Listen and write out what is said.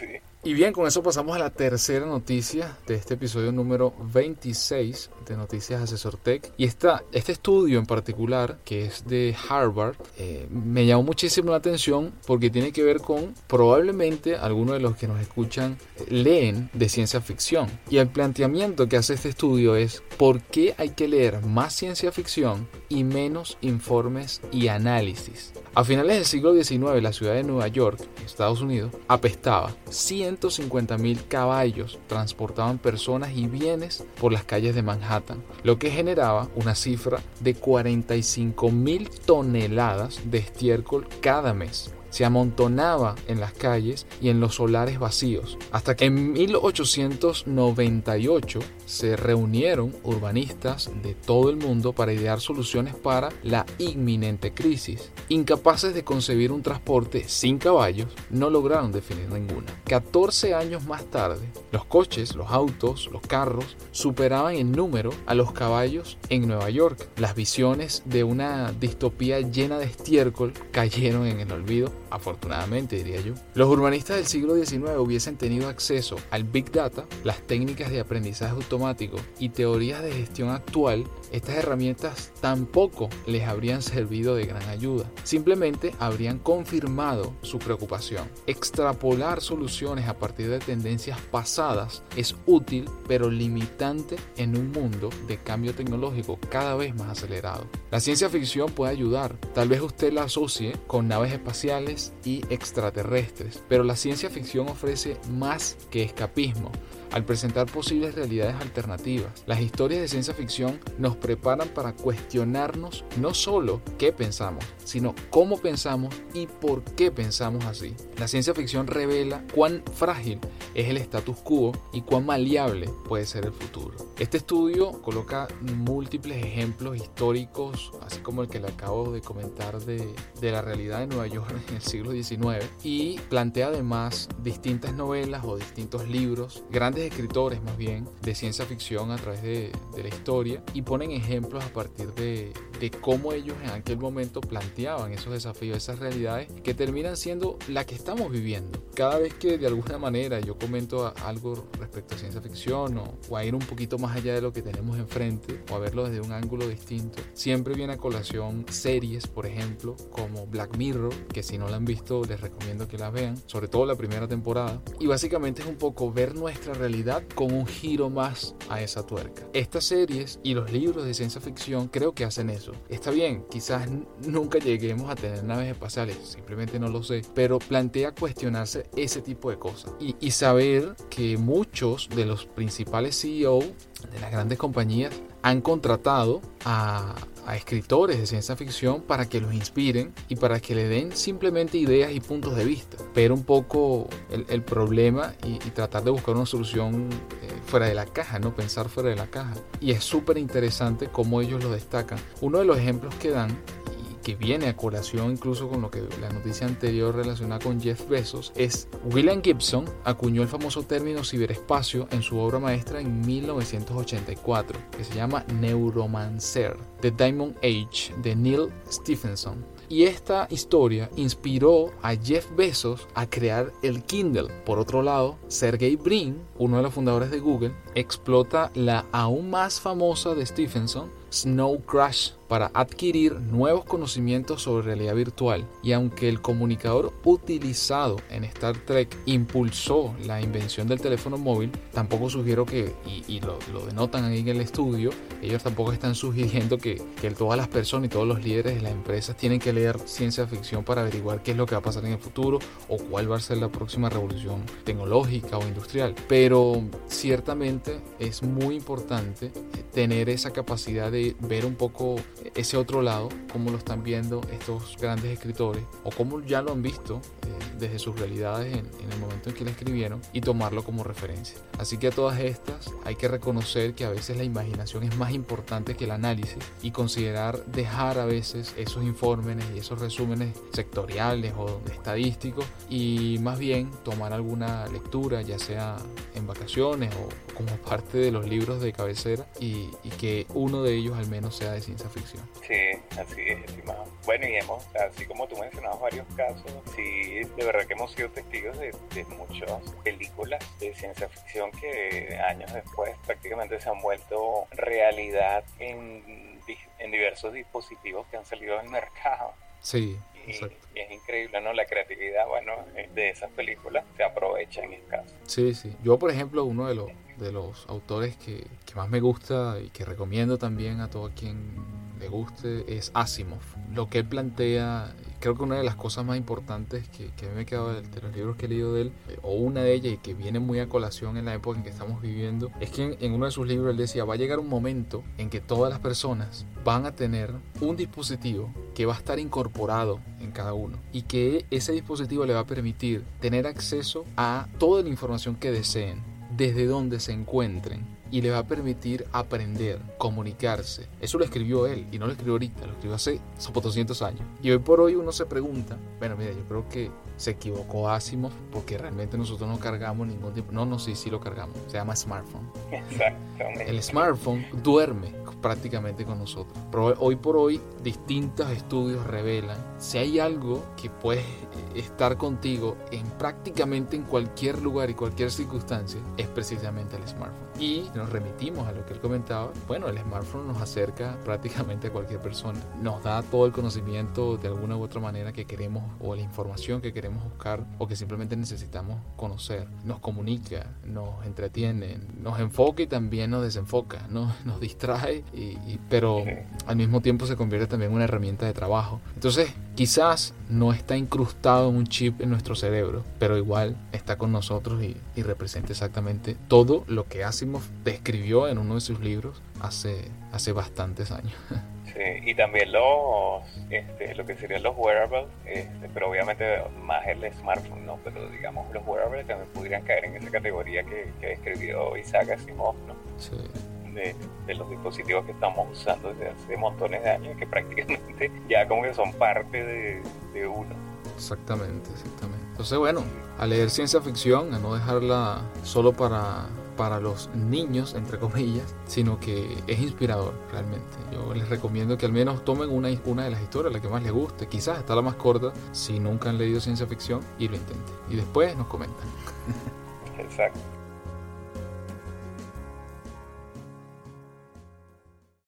sí. Y bien, con eso pasamos a la tercera noticia de este episodio número 26 de Noticias Asesor Tech. Y esta, este estudio en particular, que es de Harvard, eh, me llamó muchísimo la atención porque tiene que ver con probablemente algunos de los que nos escuchan eh, leen de ciencia ficción. Y el planteamiento que hace este estudio es por qué hay que leer más ciencia ficción y menos informes y análisis. A finales del siglo XIX, la ciudad de Nueva York, Estados Unidos, apestaba. 150.000 caballos transportaban personas y bienes por las calles de Manhattan, lo que generaba una cifra de 45.000 toneladas de estiércol cada mes se amontonaba en las calles y en los solares vacíos, hasta que en 1898 se reunieron urbanistas de todo el mundo para idear soluciones para la inminente crisis. Incapaces de concebir un transporte sin caballos, no lograron definir ninguna. 14 años más tarde, los coches, los autos, los carros superaban en número a los caballos en Nueva York. Las visiones de una distopía llena de estiércol cayeron en el olvido afortunadamente diría yo. Los urbanistas del siglo XIX hubiesen tenido acceso al Big Data, las técnicas de aprendizaje automático y teorías de gestión actual, estas herramientas tampoco les habrían servido de gran ayuda. Simplemente habrían confirmado su preocupación. Extrapolar soluciones a partir de tendencias pasadas es útil pero limitante en un mundo de cambio tecnológico cada vez más acelerado. La ciencia ficción puede ayudar, tal vez usted la asocie con naves espaciales, y extraterrestres, pero la ciencia ficción ofrece más que escapismo al presentar posibles realidades alternativas. Las historias de ciencia ficción nos preparan para cuestionarnos no solo qué pensamos, sino cómo pensamos y por qué pensamos así. La ciencia ficción revela cuán frágil es el status quo y cuán maleable puede ser el futuro. Este estudio coloca múltiples ejemplos históricos, así como el que le acabo de comentar de, de la realidad de Nueva York en el siglo XIX, y plantea además distintas novelas o distintos libros, grandes escritores más bien de ciencia ficción a través de, la historia y ponen ejemplos a partir de, de, cómo ellos en aquel momento planteaban esos desafíos, esas realidades que terminan siendo la que estamos viviendo. Cada vez que de alguna manera yo comento algo respecto a ciencia ficción o, a ir un poquito más allá de lo que tenemos enfrente o a verlo desde un ángulo distinto, siempre viene a colación series, por ejemplo, como Black Mirror, que si no la han visto les recomiendo que la vean, sobre todo la primera temporada. Y básicamente es un poco ver nuestra realidad con un giro más a esa tuerca. Estas series y los libros de ciencia ficción creo que hacen eso. Está bien, quizás nunca lleguemos a tener naves espaciales, simplemente no lo sé, pero plantea cuestionarse ese tipo de cosas y, y saber que muchos de los principales CEO de las grandes compañías han contratado a, escritores de ciencia ficción para que los inspiren y para que le den simplemente ideas y puntos de vista. Pero un poco el, problema y, tratar de buscar una solución eh, fuera de la caja, no pensar fuera de la caja. Y es súper interesante cómo ellos lo destacan. Uno de los ejemplos que dan que viene a colación incluso con lo que la noticia anterior relacionada con Jeff Bezos, es William Gibson acuñó el famoso término ciberespacio en su obra maestra en 1984, que se llama Neuromancer, The Diamond Age, de Neil Stephenson. Y esta historia inspiró a Jeff Bezos a crear el Kindle. Por otro lado, Sergey Brin, uno de los fundadores de Google, explota la aún más famosa de Stephenson, Snow Crash, para adquirir nuevos conocimientos sobre realidad virtual. Y aunque el comunicador utilizado en Star Trek impulsó la invención del teléfono móvil, tampoco sugiero que, y, lo, denotan ahí en el estudio, ellos tampoco están sugiriendo que, que todas las personas y todos los líderes de las empresas tienen que leer ciencia ficción para averiguar qué es lo que va a pasar en el futuro o cuál va a ser la próxima revolución tecnológica o industrial. Pero ciertamente es muy importante tener esa capacidad de ver un poco ese otro lado, cómo lo están viendo estos grandes escritores o cómo ya lo han visto eh, desde sus realidades en, el momento en que la escribieron y tomarlo como referencia. Así que a todas estas hay que reconocer que a veces la imaginación es más importante que el análisis y considerar dejar a veces esos informes y esos resúmenes sectoriales o estadísticos y más bien tomar alguna lectura, ya sea en vacaciones o como parte de los libros de cabecera y, y que uno de ellos al menos sea de ciencia ficción. Sí, Así es, estimado. Bueno, y hemos, así como tú mencionabas varios casos, sí, de verdad que hemos sido testigos de, muchas películas de ciencia ficción que años después prácticamente se han vuelto realidad en, en diversos dispositivos que han salido al mercado. Sí, y, es increíble, ¿no? La creatividad, bueno, de esas películas se aprovecha en el caso. Sí, sí. Yo, por ejemplo, uno de los, de los autores que, que más me gusta y que recomiendo también a todo quien le guste es Asimov. Lo que él plantea, creo que una de las cosas más importantes que, que me he quedado de, los libros que he leído de él, eh, o una de ellas y que viene muy a colación en la época en que estamos viviendo, es que en, uno de sus libros él decía, va a llegar un momento en que todas las personas van a tener un dispositivo que va a estar incorporado en cada uno y que ese dispositivo le va a permitir tener acceso a toda la información que deseen desde donde se encuentren y le va a permitir aprender, comunicarse. Eso lo escribió él y no lo escribió ahorita, lo escribió hace 200 años. Y hoy por hoy uno se pregunta, bueno, mira, yo creo que se equivocó Asimov porque realmente nosotros no cargamos ningún tipo. No, no, sí, sí lo cargamos. Se llama smartphone. Exactamente. El smartphone duerme prácticamente con nosotros. Pero hoy por hoy distintos estudios revelan si hay algo que puede estar contigo en prácticamente en cualquier lugar y cualquier circunstancia es precisamente el smartphone. Y nos remitimos a lo que él comentaba. Bueno, el smartphone nos acerca prácticamente a cualquier persona. Nos da todo el conocimiento de alguna u otra manera que queremos o la información que queremos buscar o que simplemente necesitamos conocer. Nos comunica, nos entretiene, nos enfoca y también nos desenfoca, nos, nos distrae, y, pero al mismo tiempo se convierte también en una herramienta de trabajo. Entonces, quizás no está incrustado en un chip en nuestro cerebro, pero igual está con nosotros y, y representa exactamente todo lo que Asimov describió en uno de sus libros hace, hace bastantes años. Sí, y también los, este, lo que serían los wearables, este, pero obviamente más el smartphone, ¿no? Pero digamos, los wearables también podrían caer en esa categoría que, que describió Isaac Asimov, ¿no? Sí. De, de, los dispositivos que estamos usando desde hace montones de años, que prácticamente ya como que son parte de, de uno. Exactamente, exactamente. Entonces, bueno, a leer ciencia ficción, a no dejarla solo para para los niños, entre comillas, sino que es inspirador realmente. Yo les recomiendo que al menos tomen una, una de las historias, la que más les guste, quizás está la más corta, si nunca han leído ciencia ficción, y lo intenten. Y después nos comentan. Exacto.